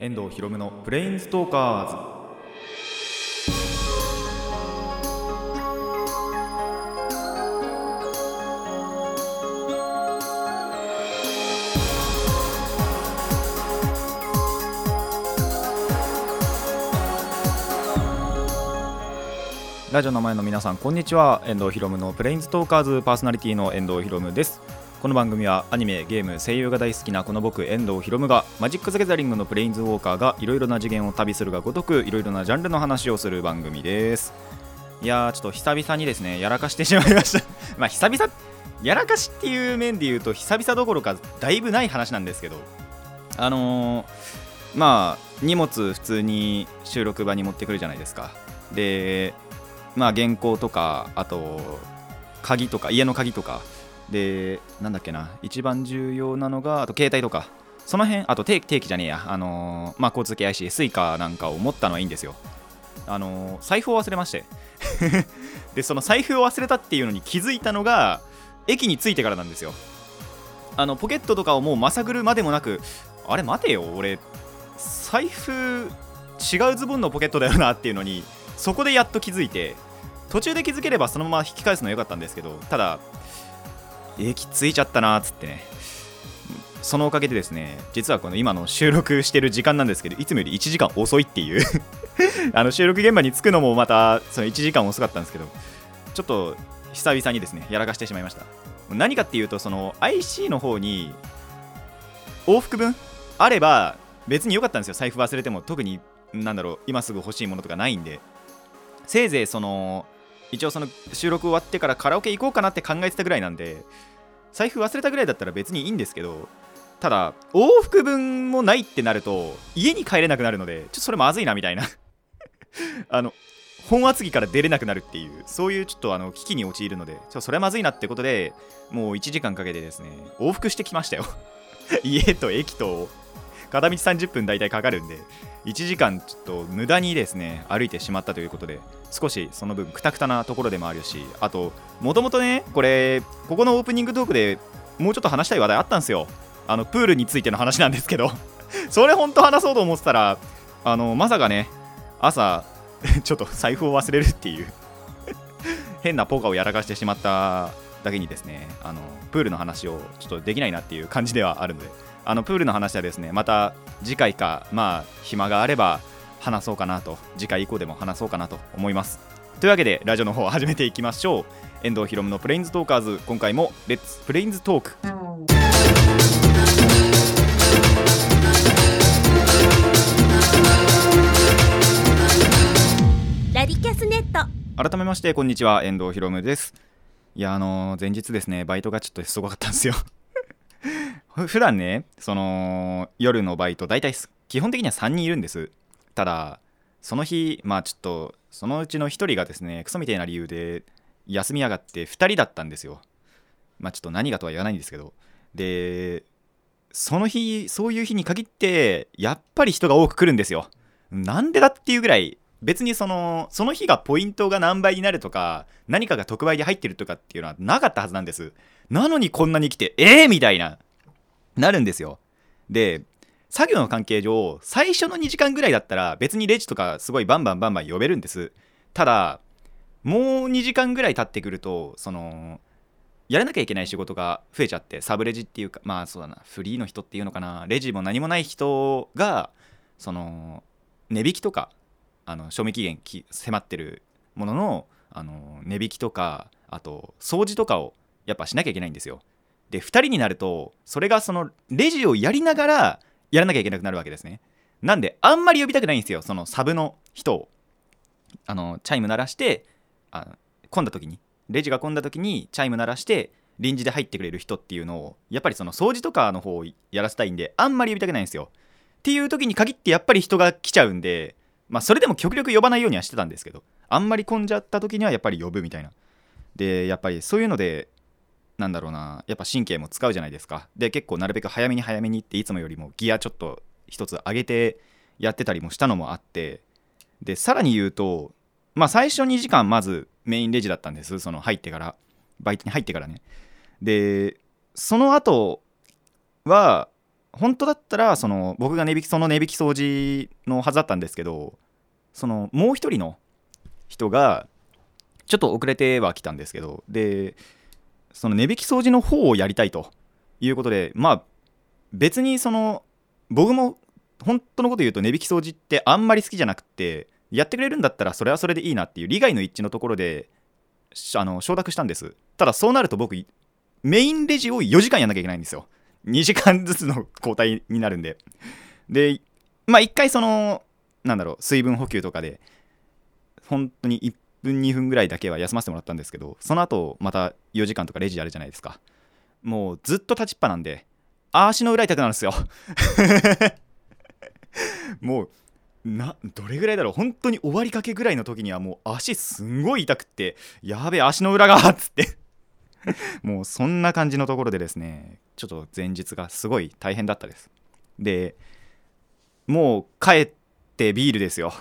遠藤博夢のプレインストーカーズ。ラジオの前の皆さんこんにちは。遠藤博夢のプレインストーカーズパーソナリティの遠藤博夢です。この番組はアニメゲーム声優が大好きなこの僕遠藤博夢がマジック・ザ・ギャザリングのプレインズウォーカーがいろいろな次元を旅するがごとくいろいろなジャンルの話をする番組です。いやーちょっと久々にですねやらかしてしまいました。まあ久々やらかしっていう面で言うと久々どころかだいぶない話なんですけど。あのー、まあ荷物普通に収録場に持ってくるじゃないですか。でまあ原稿とかあと鍵とか家の鍵とか。でなんだっけな一番重要なのがあと携帯とか。その辺あと定定期じゃねえや。あのーまあ交通系 IC スイカなんかを持ったのはいいんですよ。あのー財布を忘れまして。でその財布を忘れたっていうのに気づいたのが駅に着いてからなんですよ。あのポケットとかをもうまさぐるまでもなくあれ待てよ俺財布違うズボンのポケットだよなっていうのにそこでやっと気づいて途中で気づければそのまま引き返すのは良かったんですけどただ駅着いちゃったなーっつってね。そのおかげでですね実はこの今の収録してる時間なんですけどいつもより1時間遅いっていう。あの収録現場に着くのもまたその1時間遅かったんですけどちょっと久々にですねやらかしてしまいました。何かっていうとその IC の方に往復分？あれば別に良かったんですよ。財布忘れても。特になんだろう今すぐ欲しいものとかないんで。せいぜいその一応その収録終わってからカラオケ行こうかなって考えてたぐらいなんで財布忘れたぐらいだったら別にいいんですけどただ往復分もないってなると家に帰れなくなるのでちょっとそれまずいなみたいな。あの本厚木から出れなくなるっていうそういうちょっとあの危機に陥るのでちょっとそれはまずいなってことでもう1時間かけてですね往復してきましたよ。家と駅と片道30分大体かかるんで1時間ちょっと無駄にですね歩いてしまったということで少しその分くたくたなところでもあるしあともともとねこれここのオープニングトークでもうちょっと話したい話題あったんですよ。あのプールについての話なんですけど。それ本当話そうと思ってたらあのまさかね朝 ちょっと財布を忘れるっていう 変なポーカーをやらかしてしまっただけにですねあのプールの話をちょっとできないなっていう感じではあるのであのプールの話はですねまた次回かまあ暇があれば話そうかなと次回以降でも話そうかなと思います。というわけでラジオの方を始めていきましょう。遠藤ひろむのプレインズトーカーズ。今回もレッツプレインズトークラディキャスネット。改めましてこんにちは。遠藤ひろむです。いやあのー前日ですねバイトがちょっとすごかったんですよ。ふ 普段ねその夜のバイト大体す基本的には3人いるんですただその日まあちょっとそのうちの1人がですねクソみたいな理由で休みやがって2人だったんですよ。まあちょっと何がとは言わないんですけど。でその日そういう日に限ってやっぱり人が多く来るんですよ。なんでだっていうぐらい別にそのその日がポイントが何倍になるとか何かが特売で入ってるとかっていうのはなかったはずなんです。なのにこんなに来てえー、みたいななるんですよ。で作業の関係上最初の2時間ぐらいだったら別にレジとかすごいバンバンバンバン呼べるんです。ただもう2時間ぐらい経ってくるとそのやらなきゃいけない仕事が増えちゃってサブレジっていうかまあそうだなフリーの人っていうのかな。レジも何もない人がその値引きとかあの賞味期限迫ってるもののあの値引きとかあと掃除とかをやっぱしなきゃいけないんですよ。で2人になるとそれがそのレジをやりながらやらなきゃいけなくなるわけですね。なんであんまり呼びたくないんですよ。そのサブの人を。あのチャイム鳴らしてあ混んだ時に。レジが混んだ時にチャイム鳴らして臨時で入ってくれる人っていうのをやっぱりその掃除とかの方をやらせたいんであんまり呼びたくないんですよ。っていう時に限ってやっぱり人が来ちゃうんでまあそれでも極力呼ばないようにはしてたんですけどあんまり混んじゃった時にはやっぱり呼ぶみたいな。でやっぱりそういうのでなんだろうなやっぱ神経も使うじゃないですか。で結構なるべく早めに早めにっていつもよりもギアちょっと一つ上げてやってたりもしたのもあってでさらに言うとまあ最初2時間まずメインレジだったんですその入ってから。バイトに入ってからね。でその後は本当だったらその僕が値引きその値引き掃除のはずだったんですけどそのもう一人の人がちょっと遅れては来たんですけどでその値引き掃除の方をやりたいということでまあ別にその僕も本当のこと言うと値引き掃除ってあんまり好きじゃなくてやってくれるんだったらそれはそれでいいなっていう利害の一致のところであの承諾したんです。ただそうなると僕メインレジを4時間やんなきゃいけないんですよ。2時間ずつの交代になるんで。でまあ1回そのなんだろう水分補給とかで本当に1分2分ぐらいだけは休ませてもらったんですけどその後また4時間とかレジあるじゃないですか。もうずっと立ちっぱなんで足の裏痛くなるんですよ。もうなどれぐらいだろう。本当に終わりかけぐらいの時にはもう足すんごい痛くってやべえ足の裏がっつって。もうそんな感じのところでですねちょっと前日がすごい大変だったです。でもう帰ってビールですよ。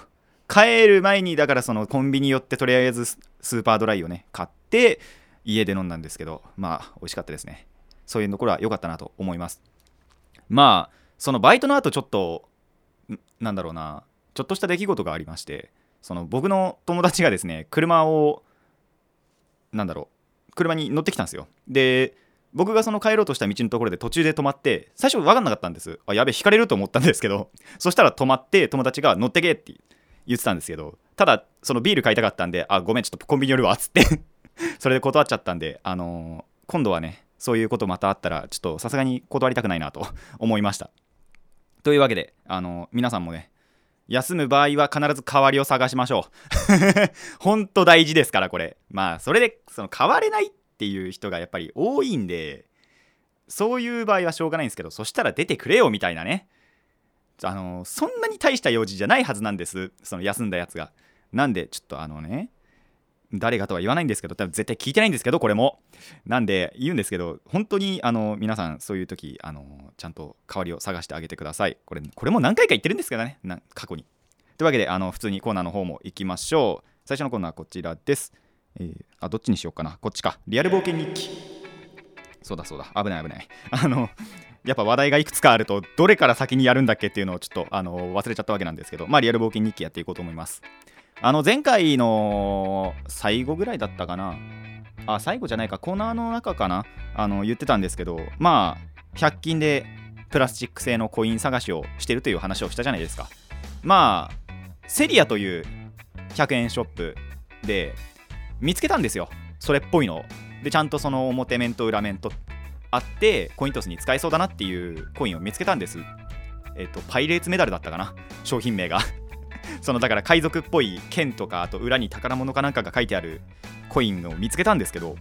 帰る前にだからそのコンビニ寄ってとりあえずスーパードライをね買って家で飲んだんですけどまあ美味しかったですね。そういうところは良かったなと思います。まあそのバイトの後ちょっとなんだろうなちょっとした出来事がありましてその僕の友達がですね車をなんだろう車に乗ってきたんですよ。で僕がその帰ろうとした道のところで途中で止まって最初分かんなかったんです。あやべ引かれると思ったんですけどそしたら止まって友達が乗ってけって言ってたんですけどただそのビール買いたかったんであごめんちょっとコンビニ寄るわっつって それで断っちゃったんであのー、今度はねそういうことまたあったらちょっとさすがに断りたくないなと思いましたというわけであのー、皆さんもね休む場合は必ず代わりを探しましょう。ほんと大事ですから、これ。まあ、それで、その変われないっていう人がやっぱり多いんで、そういう場合はしょうがないんですけど、そしたら出てくれよみたいなね。あの、そんなに大した用事じゃないはずなんです。その休んだやつが。なんで、ちょっとあのね、誰がとは言わないんですけど、多分絶対聞いてないんですけど、これも。なんで、言うんですけど、本当に、あの、皆さん、そういう時、あの、ちゃんと代わりを探してあげてください。これ、これも何回か言ってるんですけどね、な過去に。というわけで、あの、普通にコーナーの方も行きましょう。最初のコーナーはこちらです。えー、あ、どっちにしようかな。こっちか。リアル冒険日記。そうだそうだ。危ない危ない。あの、やっぱ話題がいくつかあると、どれから先にやるんだっけっていうのをちょっと、あの、忘れちゃったわけなんですけど、まあ、リアル冒険日記やっていこうと思います。あの前回の最後ぐらいだったかな？あ最後じゃないか。コーナーの中かな？あの言ってたんですけどまあ100均でプラスチック製のコイン探しをしてるという話をしたじゃないですか。まあセリアという100円ショップで見つけたんですよ。それっぽいのでちゃんとその表面と裏面とあってコイントスに使えそうだなっていうコインを見つけたんです。えっ、とパイレーツメダルだったかな。商品名が。そのだから海賊っぽい剣とかあと裏に宝物かなんかが書いてあるコインを見つけたんですけど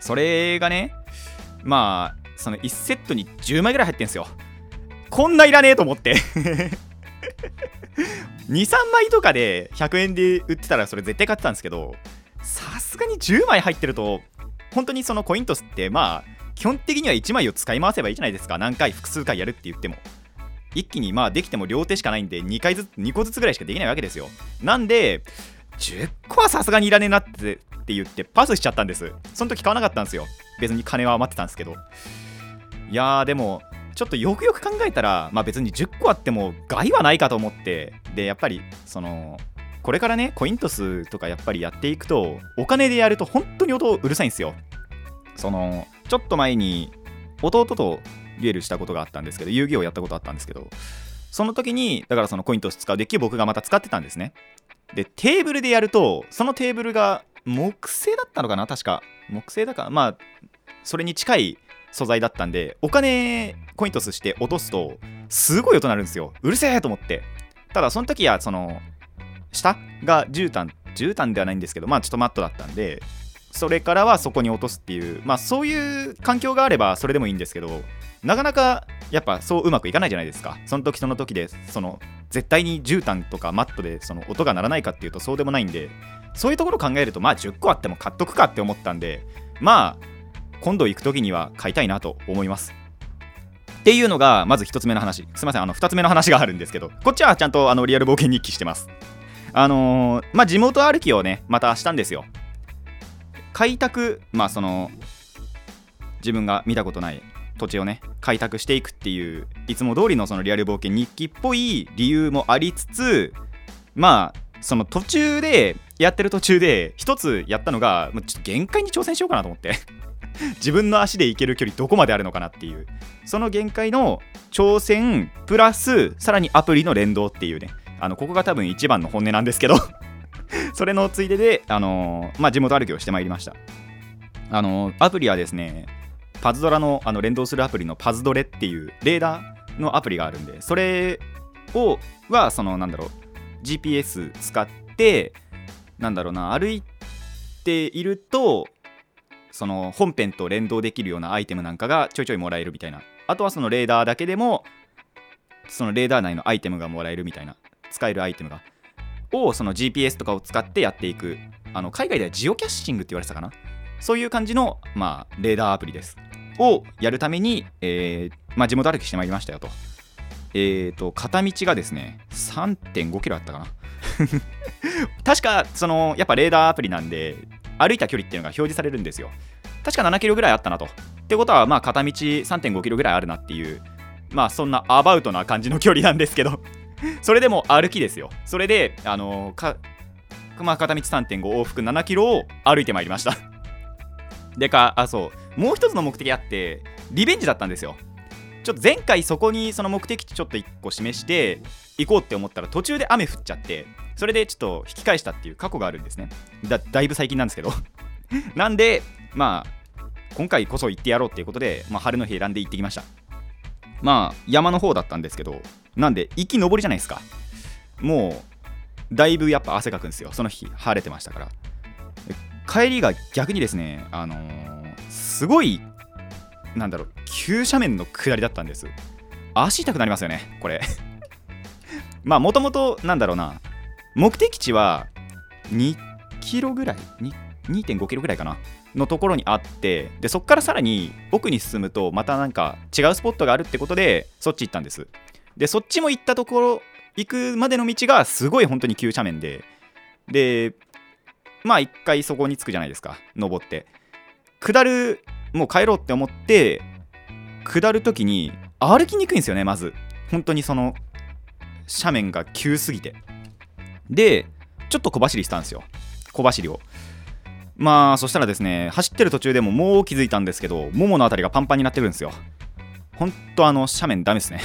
それがねまあその1セットに10枚ぐらい入ってんすよ。こんないらねえと思って。23枚とかで100円で売ってたらそれ絶対買ってたんですけどさすがに10枚入ってると本当にそのコイントスってまあ基本的には1枚を使い回せばいいじゃないですか。何回複数回やるって言っても。一気にまあできても両手しかないんで2回ずつ2個ずつぐらいしかできないわけですよ。なんで10個はさすがにいらねえなってって言ってパスしちゃったんです。その時買わなかったんですよ。別に金は余ってたんですけど。いやーでもちょっとよくよく考えたらまあ別に10個あっても害はないかと思ってでやっぱりそのこれからねコイントスとかやっぱりやっていくとお金でやると本当に音うるさいんですよ。そのちょっと前に弟とデュエルしたことがあったんですけど遊戯王やったことあったんですけどその時にだからそのコイントス使うデッキを僕がまた使ってたんですね。でテーブルでやるとそのテーブルが木製だったのかな？確か。木製だか。らまあそれに近い素材だったんでお金コイントスして落とすとすごい音鳴るんですよ。うるせえと思って。ただその時はその下が絨毯絨毯ではないんですけどまあちょっとマットだったんでそれからはそこに落とすっていうまあそういう環境があればそれでもいいんですけどなかなかやっぱそううまくいかないじゃないですか。その時その時でその絶対に絨毯とかマットでその音が鳴らないかっていうとそうでもないんでそういうところ考えるとまあ10個あっても買っとくかって思ったんでまあ今度行く時には買いたいなと思います。っていうのがまず1つ目の話。すいませんあの2つ目の話があるんですけどこっちはちゃんとあのリアル冒険日記してます。あのー、まあ地元歩きをねまたしたんですよ。開拓まあその自分が見たことない土地をね開拓していくっていういつも通りのそのリアル冒険日記っぽい理由もありつつまあその途中でやってる途中で一つやったのがもうちょっと限界に挑戦しようかなと思って。自分の足で行ける距離どこまであるのかなっていう。その限界の挑戦プラスさらにアプリの連動っていうね。あのここが多分一番の本音なんですけど。それのついでで、あの、まあ、地元歩きをしてまいりました。あの、アプリはですねパズドラのあの連動するアプリのパズドレっていうレーダーのアプリがあるんでそれをはそのなんだろう GPS 使ってなんだろうな歩いているとその本編と連動できるようなアイテムなんかがちょいちょいもらえるみたいな。あとはそのレーダーだけでもそのレーダー内のアイテムがもらえるみたいな使えるアイテムがをその GPS とかを使ってやっていくあの海外ではジオキャッシングって言われてたかな？そういう感じの、まあ、レーダーアプリです。をやるために、えーまあ、地元歩きしてまいりましたよと。えっ、ー、と片道がですね3.5キロあったかな？確かそのやっぱレーダーアプリなんで歩いた距離っていうのが表示されるんですよ。確か7キロぐらいあったなと。ってことはまあ片道3.5キロぐらいあるなっていうまあそんなアバウトな感じの距離なんですけど。それでも歩きですよ。それであのかまあ、片道3.5往復7キロを歩いてまいりました。でかあそう。もう一つの目的あってリベンジだったんですよ。ちょっと前回そこにその目的地ちょっと1個示して行こうって思ったら途中で雨降っちゃってそれでちょっと引き返したっていう過去があるんですね。だだいぶ最近なんですけど。なんでまあ今回こそ行ってやろうっていうことで、まあ、晴れの日選んで行ってきました。まあ山の方だったんですけどなんで行き上りじゃないですか。もうだいぶやっぱ汗かくんですよ。その日晴れてましたから。帰りが逆にですねあのー、すごいなんだろう急斜面の下りだったんです。足痛くなりますよねこれ。まあもともとなんだろうな目的地は2キロぐらい？2.5キロぐらいかな。のところにあってでそこからさらに奥に進むとまたなんか違うスポットがあるってことでそっち行ったんです。でそっちも行ったところ行くまでの道がすごい本当に急斜面ででまあ一回そこに着くじゃないですか登って。下るもう帰ろうって思って下るときに歩きにくいんですよねまず。本当にその斜面が急すぎて。でちょっと小走りしたんですよ。小走りを。まあそしたらですね走ってる途中でももう気づいたんですけどももの辺りがパンパンになってるんですよ。ほんとあの斜面ダメですね。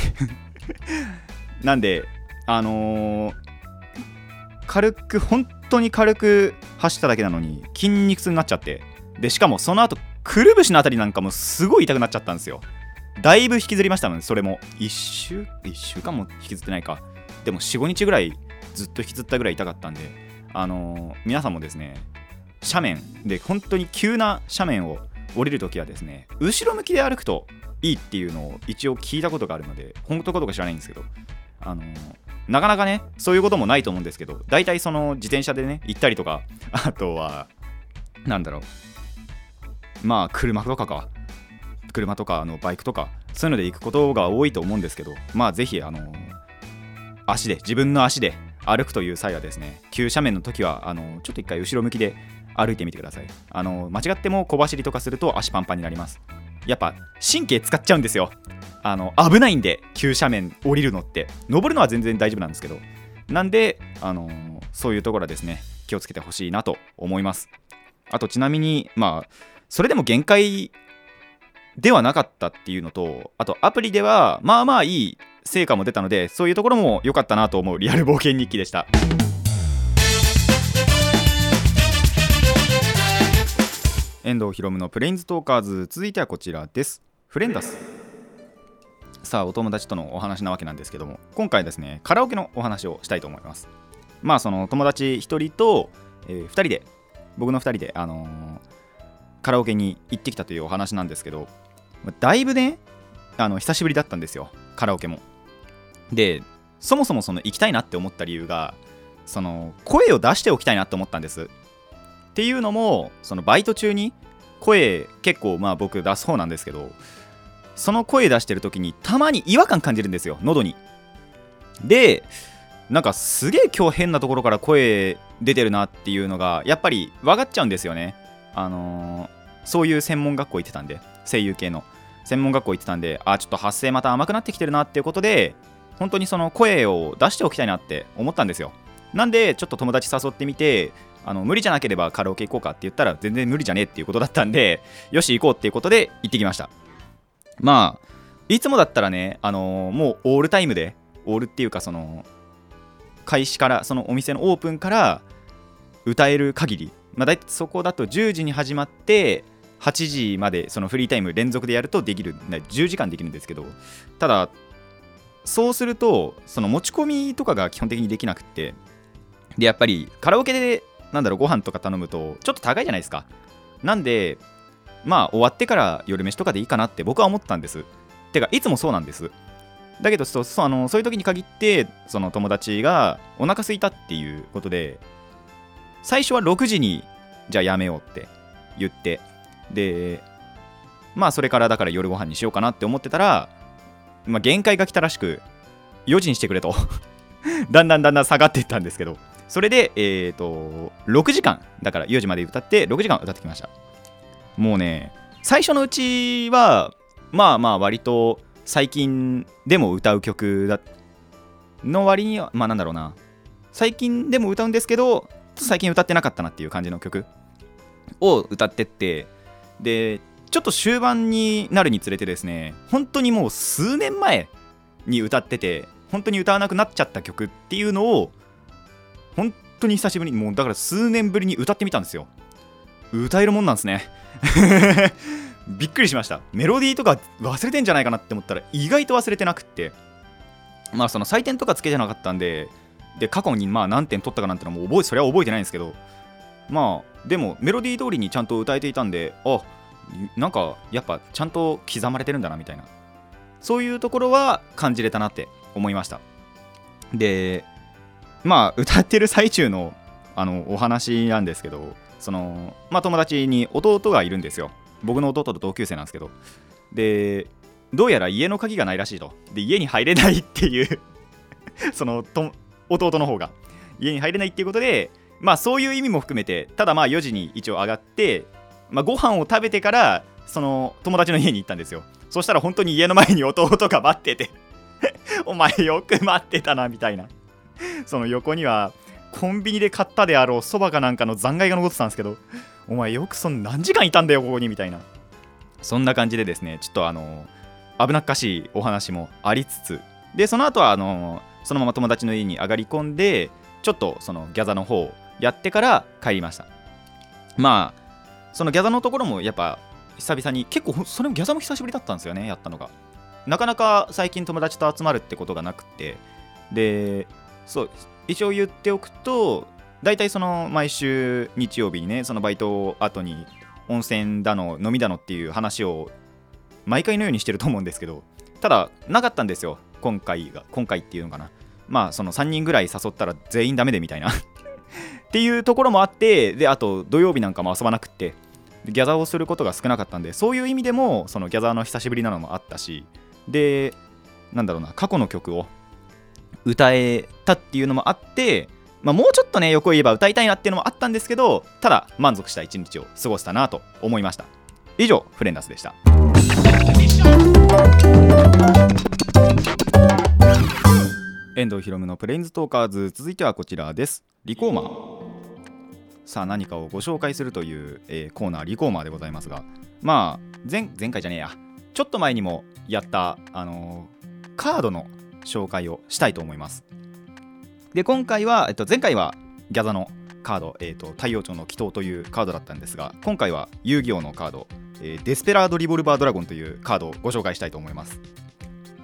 なんであのー、軽く本当に軽く走っただけなのに筋肉痛になっちゃってでしかもその後くるぶしのあたりなんかもすごい痛くなっちゃったんですよ。だいぶ引きずりましたもんそれも。1週1週間も引きずってないか。でも45日ぐらいずっと引きずったぐらい痛かったんであのー、皆さんもですね斜面で本当に急な斜面を降りるときはですね後ろ向きで歩くといいっていうのを一応聞いたことがあるので本当かどうか知らないんですけどあの、なかなかねそういうこともないと思うんですけど大体その自転車でね行ったりとかあとはなんだろうまあ車とかか。車とかあのバイクとかそういうので行くことが多いと思うんですけどまあぜひあの、足で自分の足で歩くという際はですね急斜面の時はあのちょっと一回後ろ向きで歩いてみてください。あの間違っても小走りとかすると足パンパンになります。やっぱ神経使っちゃうんですよ。あの危ないんで急斜面降りるのって。登るのは全然大丈夫なんですけど。なんであのそういうところはですね気をつけてほしいなと思います。あとちなみにまあそれでも限界ではなかったっていうのとあとアプリではまあまあいい成果も出たのでそういうところも良かったなと思うリアル冒険日記でした。遠藤ひろむのプレインズトーカーズ。続いてはこちらです。フレンダス。さあお友達とのお話なわけなんですけども今回ですねカラオケのお話をしたいと思います。まあその友達1人と、えー、2人で僕の2人であのー、カラオケに行ってきたというお話なんですけどだいぶねあの久しぶりだったんですよカラオケも。でそもそもその行きたいなって思った理由がその声を出しておきたいなって思ったんです。っていうのもそのバイト中に声結構まあ僕出す方なんですけどその声出してる時にたまに違和感感じるんですよ喉に。でなんかすげえ今日変なところから声出てるなっていうのがやっぱり分かっちゃうんですよね。あのー、そういう専門学校行ってたんで声優系の。専門学校行ってたんであちょっと発声また甘くなってきてるなっていうことで本当にその声を出しておきたいなって思ったんですよ。なんでちょっと友達誘ってみてあの無理じゃなければカラオケ行こうかって言ったら全然無理じゃねえっていうことだったんでよし行こうっていうことで行ってきました。まあいつもだったらね、あのーもうオールタイムでオールっていうかその開始からそのお店のオープンから歌える限りまあ大体そこだと10時に始まって8時までそのフリータイム連続でやるとできる10時間できるんですけどただそうするとその持ち込みとかが基本的にできなくってでやっぱりカラオケでなんだろうご飯とか頼むとちょっと高いじゃないですか。なんでまあ終わってから夜飯とかでいいかなって僕は思ったんです。てかいつもそうなんです。だけどそうそうあのそういう時に限ってその友達がお腹空いたっていうことで最初は6時にじゃあやめようって言ってでまあそれからだから夜ご飯にしようかなって思ってたら、まあ、限界が来たらしく4時にしてくれと。だんだんだんだん下がっていったんですけど。それでえっ、と6時間だから4時まで歌って6時間歌ってきました。もうね最初のうちはまあまあ割と最近でも歌う曲だの割にはまあなんだろうな。最近でも歌うんですけど最近歌ってなかったなっていう感じの曲を歌ってってでちょっと終盤になるにつれてですね本当にもう数年前に歌ってて本当に歌わなくなっちゃった曲っていうのを本当に久しぶりにもうだから数年ぶりに歌ってみたんですよ。歌えるもんなんですね。びっくりしました。メロディーとか忘れてんじゃないかなって思ったら意外と忘れてなくって。まあその採点とかつけてなかったんでで過去にまあ何点取ったかなんてのも覚えそれは覚えてないんですけど。まあでもメロディー通りにちゃんと歌えていたんであなんかやっぱちゃんと刻まれてるんだなみたいな。そういうところは感じれたなって思いました。でまあ歌ってる最中のあのお話なんですけどそのまあ友達に弟がいるんですよ。僕の弟と同級生なんですけど。でどうやら家の鍵がないらしいと。で家に入れないっていう そのと弟の方が。家に入れないっていうことでまあそういう意味も含めてただまあ4時に一応上がって、まあ、ご飯を食べてからその友達の家に行ったんですよ。そしたら本当に家の前に弟が待ってて お前よく待ってたなみたいな。その横にはコンビニで買ったであろうそばかなんかの残骸が残ってたんですけどお前よくそん何時間いたんだよここにみたいな。そんな感じでですねちょっとあの危なっかしいお話もありつつでその後はあのそのまま友達の家に上がり込んでちょっとそのギャザの方をやってから帰りました。まあそのギャザのところもやっぱ久々に結構それもギャザも久しぶりだったんですよねやったのが。なかなか最近友達と集まるってことがなくてでそう一応言っておくと大体その毎週日曜日にねそのバイト後に温泉だの飲みだのっていう話を毎回のようにしてると思うんですけどただなかったんですよ今回が今回っていうのかな。まあその3人ぐらい誘ったら全員ダメでみたいな。っていうところもあってであと土曜日なんかも遊ばなくってギャザーをすることが少なかったんでそういう意味でもそのギャザーの久しぶりなのもあったしでなんだろうな過去の曲を歌えたっていうのもあって、まあ、もうちょっとね横を言えば歌いたいなっていうのもあったんですけどただ満足した一日を過ごしたなと思いました。以上フレンダスでした。遠藤ひろむのプレインズトーカーズ続いてはこちらです。リコーマー。さあ何かをご紹介するという、えーコーナーリコーマーでございますがまあ前前回じゃねえや。ちょっと前にもやったあのーカードの紹介をしたいと思います。で今回は、えっと、前回はギャザのカード、えっと、太陽町の祈祷というカードだったんですが今回は遊戯王のカード、えーデスペラード・リボルバー・ドラゴンというカードをご紹介したいと思います。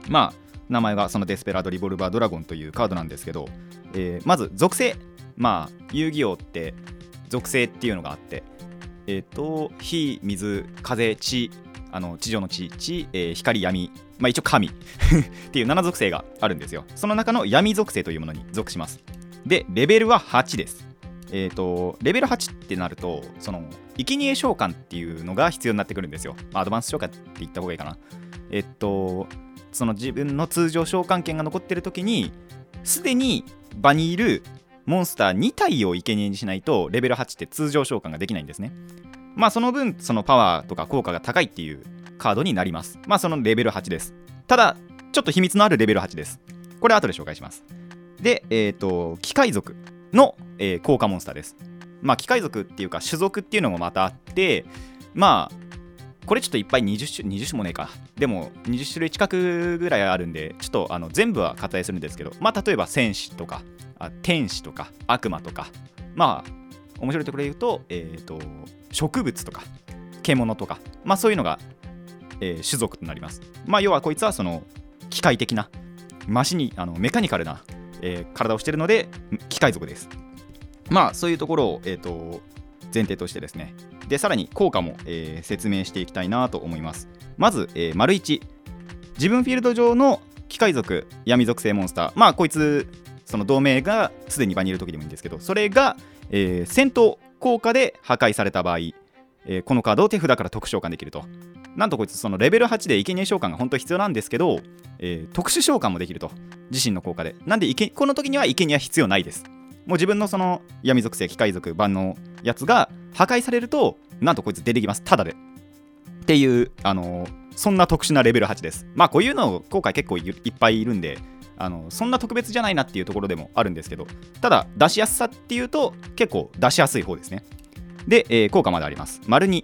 まあ名前がそのデスペラード・リボルバー・ドラゴンというカードなんですけど、えーまず属性。まあ遊戯王って属性っていうのがあってえっ、と火水風地あの地上の地地、えー光闇まあ一応神 っていう7属性があるんですよ。その中の闇属性というものに属します。でレベルは8です。えっ、とレベル8ってなるとその生贄召喚っていうのが必要になってくるんですよ、まあアドバンス召喚って言った方がいいかな。えっとその自分の通常召喚権が残ってる時にすでに場にいるモンスター2体を生贄にしないとレベル8って通常召喚ができないんですね。まあその分そのパワーとか効果が高いっていうカードになります。まあそのレベル8です。ただちょっと秘密のあるレベル8です。これ後で紹介します。でえっ、と機械族の、えー効果モンスターです。まあ機械族っていうか種族っていうのもまたあってまあこれちょっといっぱい20種 ,20 種もねえか。でも20種類近くぐらいあるんでちょっとあの全部は割愛するんですけど。まあ例えば戦士とか天使とか悪魔とか。まあ面白いところで言うと,、えー、と植物とか獣とかまあそういうのが、えー種族となります。まあ要はこいつはその機械的なマシにあのメカニカルな、えー体をしているので機械族です。まあそういうところを、えー、と前提としてですね。でさらに効果も、えー説明していきたいなと思います。まず、えー丸1自分フィールド上の機械族闇属性モンスター。まあこいつその同盟がすでに場にいる時でもいいんですけどそれが、えー戦闘効果で破壊された場合、えーこのカードを手札から特殊召喚できると。なんとこいつそのレベル8で生贄召喚が本当に必要なんですけど、えー特殊召喚もできると。自身の効果で。なんでこの時には生贄は必要ないです。もう自分のその闇属性機械族版のやつが破壊されるとなんとこいつ出てきます。ただで。っていうあのーそんな特殊なレベル8です。まあこういうの後悔結構いっぱいいるんであのそんな特別じゃないなっていうところでもあるんですけどただ出しやすさっていうと結構出しやすい方ですね。で、えー効果まであります。丸2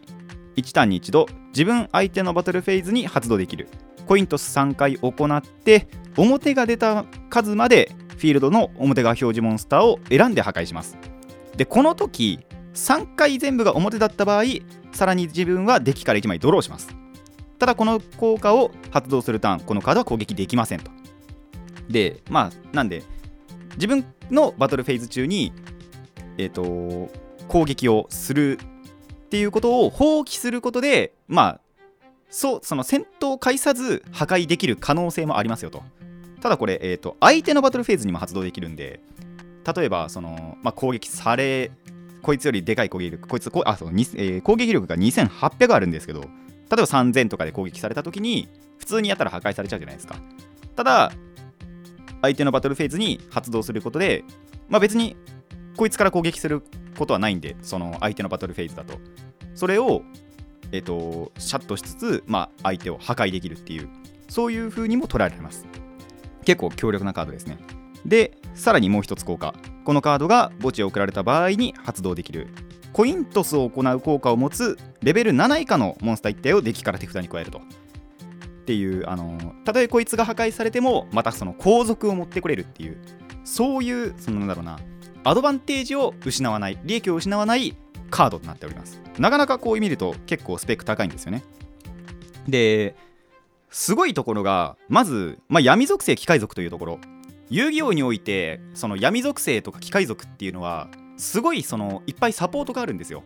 1ターンに一度自分相手のバトルフェーズに発動できる。コイントス3回行って表が出た数までフィールドの表側表示モンスターを選んで破壊します。でこの時3回全部が表だった場合さらに自分はデッキから1枚ドローします。ただこの効果を発動するターンこのカードは攻撃できませんと。でまあなんで自分のバトルフェーズ中にえっ、と攻撃をするっていうことを放棄することでまあそうその戦闘を介さず破壊できる可能性もありますよと。ただこれ、えー、と相手のバトルフェーズにも発動できるんで例えばその、まあ、攻撃されこいつよりでかい攻撃力こいつこあそう、えー攻撃力が2800あるんですけど例えば3000とかで攻撃された時に普通にやったら破壊されちゃうじゃないですか。ただ相手のバトルフェーズに発動することで、まあ、別にこいつから攻撃することはないんでその相手のバトルフェーズだと。それをえっ、とシャットしつつ、まあ、相手を破壊できるっていうそういう風にも捉えられます。結構強力なカードですね。でさらにもう一つ効果。このカードが墓地を送られた場合に発動できる。コイントスを行う効果を持つレベル7以下のモンスター一体をデッキから手札に加えると。っていうあのたとえこいつが破壊されてもまたその後続を持ってこれるっていうそういうそのなんだろうなアドバンテージを失わない利益を失わないカードとなっております。なかなかこう見ると結構スペック高いんですよね。ですごいところがまず、まあ、闇属性機械族というところ。遊戯王においてその闇属性とか機械族っていうのはすごいそのいっぱいサポートがあるんですよ。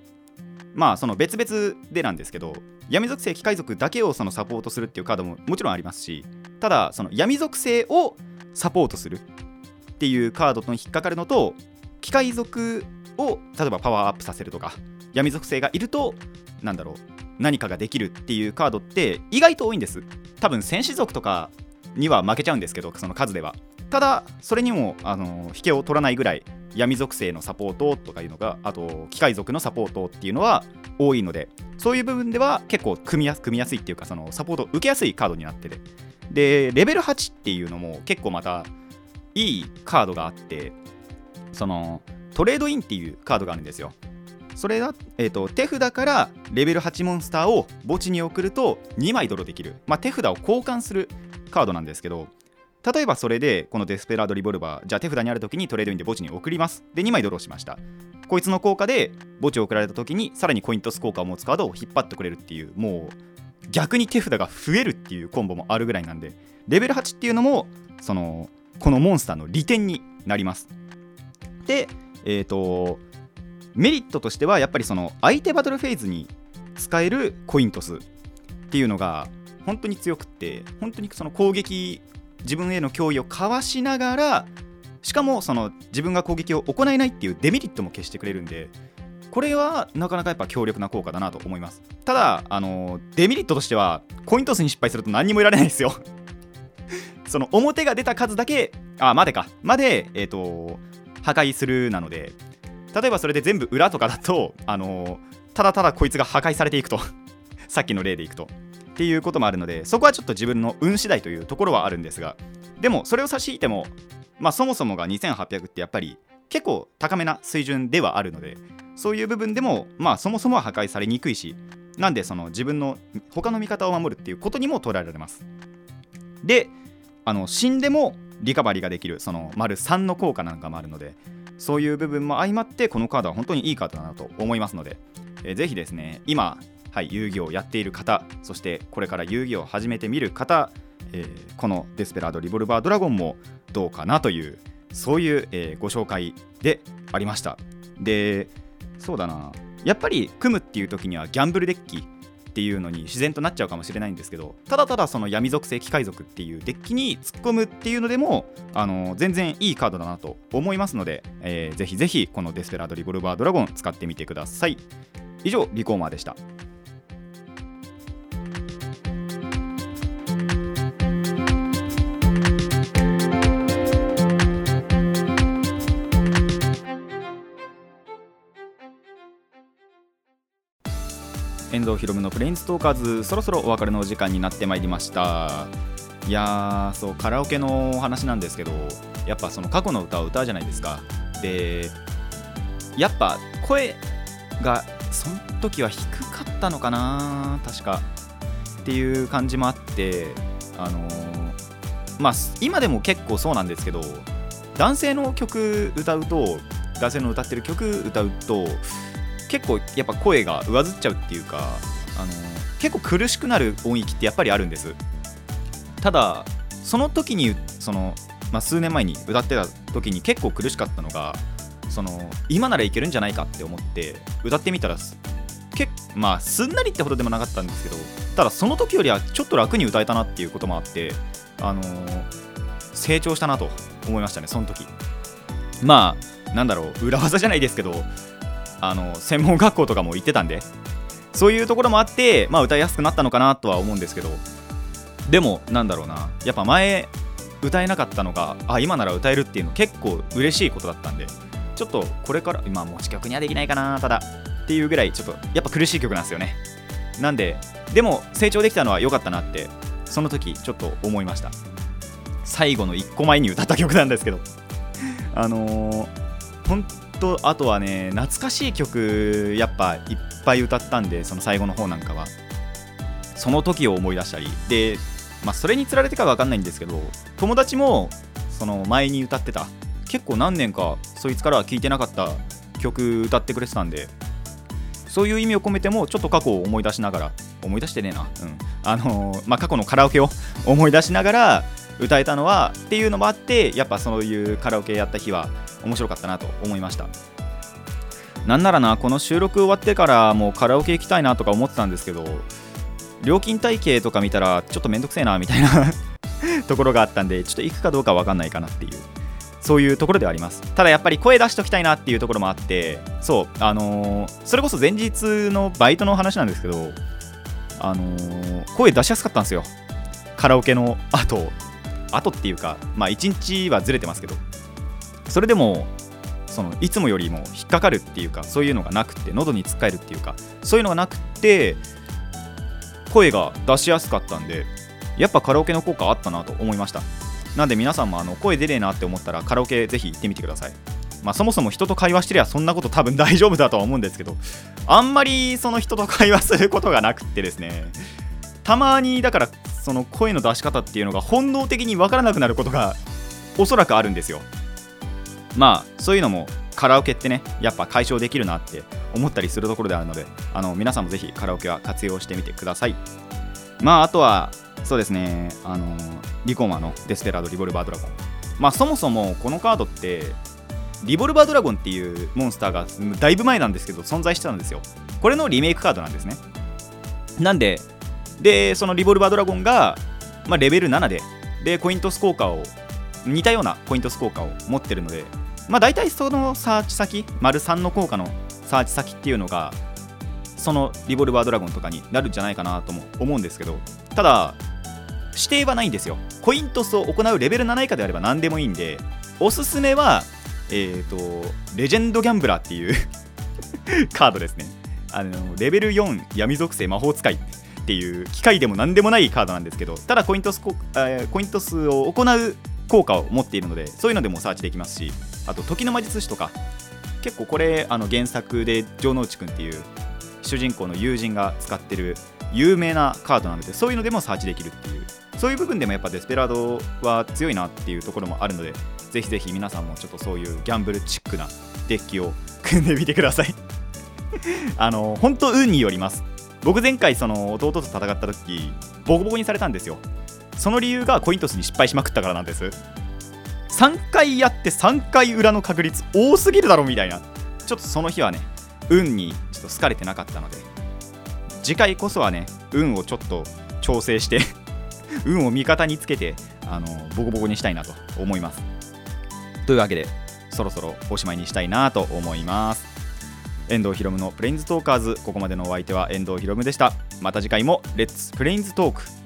まあその別々でなんですけど闇属性機械族だけをそのサポートするっていうカードももちろんありますしただその闇属性をサポートするっていうカードと引っかかるのと機械族を例えばパワーアップさせるとか闇属性がいるとなんだろう何かができるっていうカードって意外と多いんです。多分戦士族とかには負けちゃうんですけどその数では。ただそれにもあの引けを取らないぐらい闇属性のサポートとかいうのがあと機械族のサポートっていうのは多いのでそういう部分では結構組みやす組みやすいっていうかそのサポート受けやすいカードになっててでレベル8っていうのも結構またいいカードがあってそのトレードインっていうカードがあるんですよ。それだ、えー、と手札からレベル8モンスターを墓地に送ると2枚ドロできる、まあ、手札を交換するカードなんですけど例えばそれでこのデスペラードリボルバーじゃあ手札にある時にトレードインで墓地に送ります。で2枚ドローしました。こいつの効果で墓地を送られた時にさらにコイントス効果を持つカードを引っ張ってくれるっていうもう逆に手札が増えるっていうコンボもあるぐらいなんでレベル8っていうのもそのこのモンスターの利点になります。でえっ、とメリットとしてはやっぱりその相手バトルフェーズに使えるコイントスっていうのが本当に強くって本当にその攻撃自分への脅威をかわしながらしかもその自分が攻撃を行えないっていうデメリットも消してくれるんでこれはなかなかやっぱ強力な効果だなと思います。ただあのデメリットとしてはコイントスに失敗すると何にもいられないですよ。その表が出た数だけあまでか。までえっ、と破壊するなので例えばそれで全部裏とかだとあのただただこいつが破壊されていくと。さっきの例でいくと。っていうこともあるのでそこはちょっと自分の運次第というところはあるんですがでもそれを差し引いてもまあそもそもが2800ってやっぱり結構高めな水準ではあるのでそういう部分でもまあそもそもは破壊されにくいしなんでその自分の他の味方を守るっていうことにも捉えられます。であの死んでもリカバリーができるその丸3の効果なんかもあるのでそういう部分も相まってこのカードは本当にいいカードだなと思いますので、えー、ぜひですね今はい遊戯をやっている方そしてこれから遊戯を始めてみる方、えー、このデスペラードリボルバードラゴンもどうかなというそういう、えー、ご紹介でありました。でそうだな。やっぱり組むっていう時にはギャンブルデッキっていうのに自然となっちゃうかもしれないんですけどただただその闇属性機械族っていうデッキに突っ込むっていうのでもあの全然いいカードだなと思いますので、えー、ぜひぜひこのデスペラードリボルバードラゴン使ってみてください。以上リコーマーでした。遠藤ひろむのプレインストーカーズそろそろお別れのお時間になってまいりました。いやーそうカラオケのお話なんですけどやっぱその過去の歌を歌うじゃないですか。でやっぱ声がその時は低かったのかな確か。っていう感じもあってあのー、まあ今でも結構そうなんですけど男性の曲歌うと男性の歌ってる曲歌うと結構やっぱ声が上ずっちゃうっていうかあの結構苦しくなる音域ってやっぱりあるんです。ただその時にその、まあ、数年前に歌ってた時に結構苦しかったのがその今ならいけるんじゃないかって思って歌ってみたらけまあすんなりってほどでもなかったんですけどただその時よりはちょっと楽に歌えたなっていうこともあってあのー、成長したなと思いましたねその時。まあなんだろう裏技じゃないですけどあの専門学校とかも行ってたんでそういうところもあって、まあ、歌いやすくなったのかなとは思うんですけどでもなんだろうなやっぱ前歌えなかったのがあ今なら歌えるっていうの結構嬉しいことだったんでちょっとこれから今持ち曲にはできないかなただっていうぐらいちょっとやっぱ苦しい曲なんですよね。なんででも成長できたのは良かったなってその時ちょっと思いました。最後の1個前に歌った曲なんですけどあのー、本とあとはね懐かしい曲やっぱいっぱい歌ったんでその最後の方なんかは。その時を思い出したり。で、まあ、それにつられてか分かんないんですけど友達もその前に歌ってた結構何年かそいつからは聴いてなかった曲歌ってくれてたんでそういう意味を込めてもちょっと過去を思い出しながら思い出してねえなうん。あのー、まあ、過去のカラオケを 思い出しながら歌えたのはっていうのもあってやっぱそういうカラオケやった日は面白かったなと思いました。なんならなこの収録終わってからもうカラオケ行きたいなとか思ってたんですけど料金体系とか見たらちょっとめんどくせえなみたいな ところがあったんでちょっと行くかどうか分かんないかなっていうそういうところではあります。ただやっぱり声出しときたいなっていうところもあってそうあのー、それこそ前日のバイトの話なんですけどあのー、声出しやすかったんですよ。カラオケの後。後っていうかまあ1日はずれてますけど。それでもそのいつもよりも引っかかるっていうかそういうのがなくて喉につっかえるっていうかそういうのがなくて声が出しやすかったんでやっぱカラオケの効果あったなと思いました。なんで皆さんもあの声出ねえなって思ったらカラオケぜひ行ってみてください。まあそもそも人と会話してりゃそんなこと多分大丈夫だとは思うんですけどあんまりその人と会話することがなくってですねたまにだからその声の出し方っていうのが本能的に分からなくなることがおそらくあるんですよ。まあそういうのもカラオケってねやっぱ解消できるなって思ったりするところであるのであの皆さんもぜひカラオケは活用してみてください。まああとはそうですねあのリコマのデスペラードリボルバードラゴン。まあそもそもこのカードってリボルバードラゴンっていうモンスターがだいぶ前なんですけど存在してたんですよ。これのリメイクカードなんですね。なんででそのリボルバードラゴンが、まあ、レベル7ででコイントス効果を似たようなコイントス効果を持ってるのでまあ、大体そのサーチ先、丸3の効果のサーチ先っていうのが、そのリボルバードラゴンとかになるんじゃないかなとも思うんですけど、ただ、指定はないんですよ。コイントスを行うレベル7以下であれば何でもいいんで、おすすめは、えっ、ー、と、レジェンドギャンブラーっていう カードですね。あのレベル4闇属性魔法使いっていう機械でも何でもないカードなんですけどただコイントスコ、えーコイント数を行う効果を持っているのでそういうのでもサーチできますしあと時の魔術師とか結構これあの原作で城之内くんっていう主人公の友人が使ってる有名なカードなのでそういうのでもサーチできるっていうそういう部分でもやっぱデスペラードは強いなっていうところもあるのでぜひぜひ皆さんもちょっとそういうギャンブルチックなデッキを組んでみてください。あの本当運によります。僕前回その弟と戦った時ボコボコにされたんですよ。その理由がコイントスに失敗しまくったからなんです。3回やって3回裏の確率多すぎるだろみたいな。ちょっとその日はね運にちょっと好かれてなかったので。次回こそはね運をちょっと調整して 運を味方につけてあのボコボコにしたいなと思います。というわけでそろそろおしまいにしたいなと思います。遠藤ひろむのプレインズトーカーズここまでのお相手は遠藤ひろむでした。また次回もレッツプレインズトーク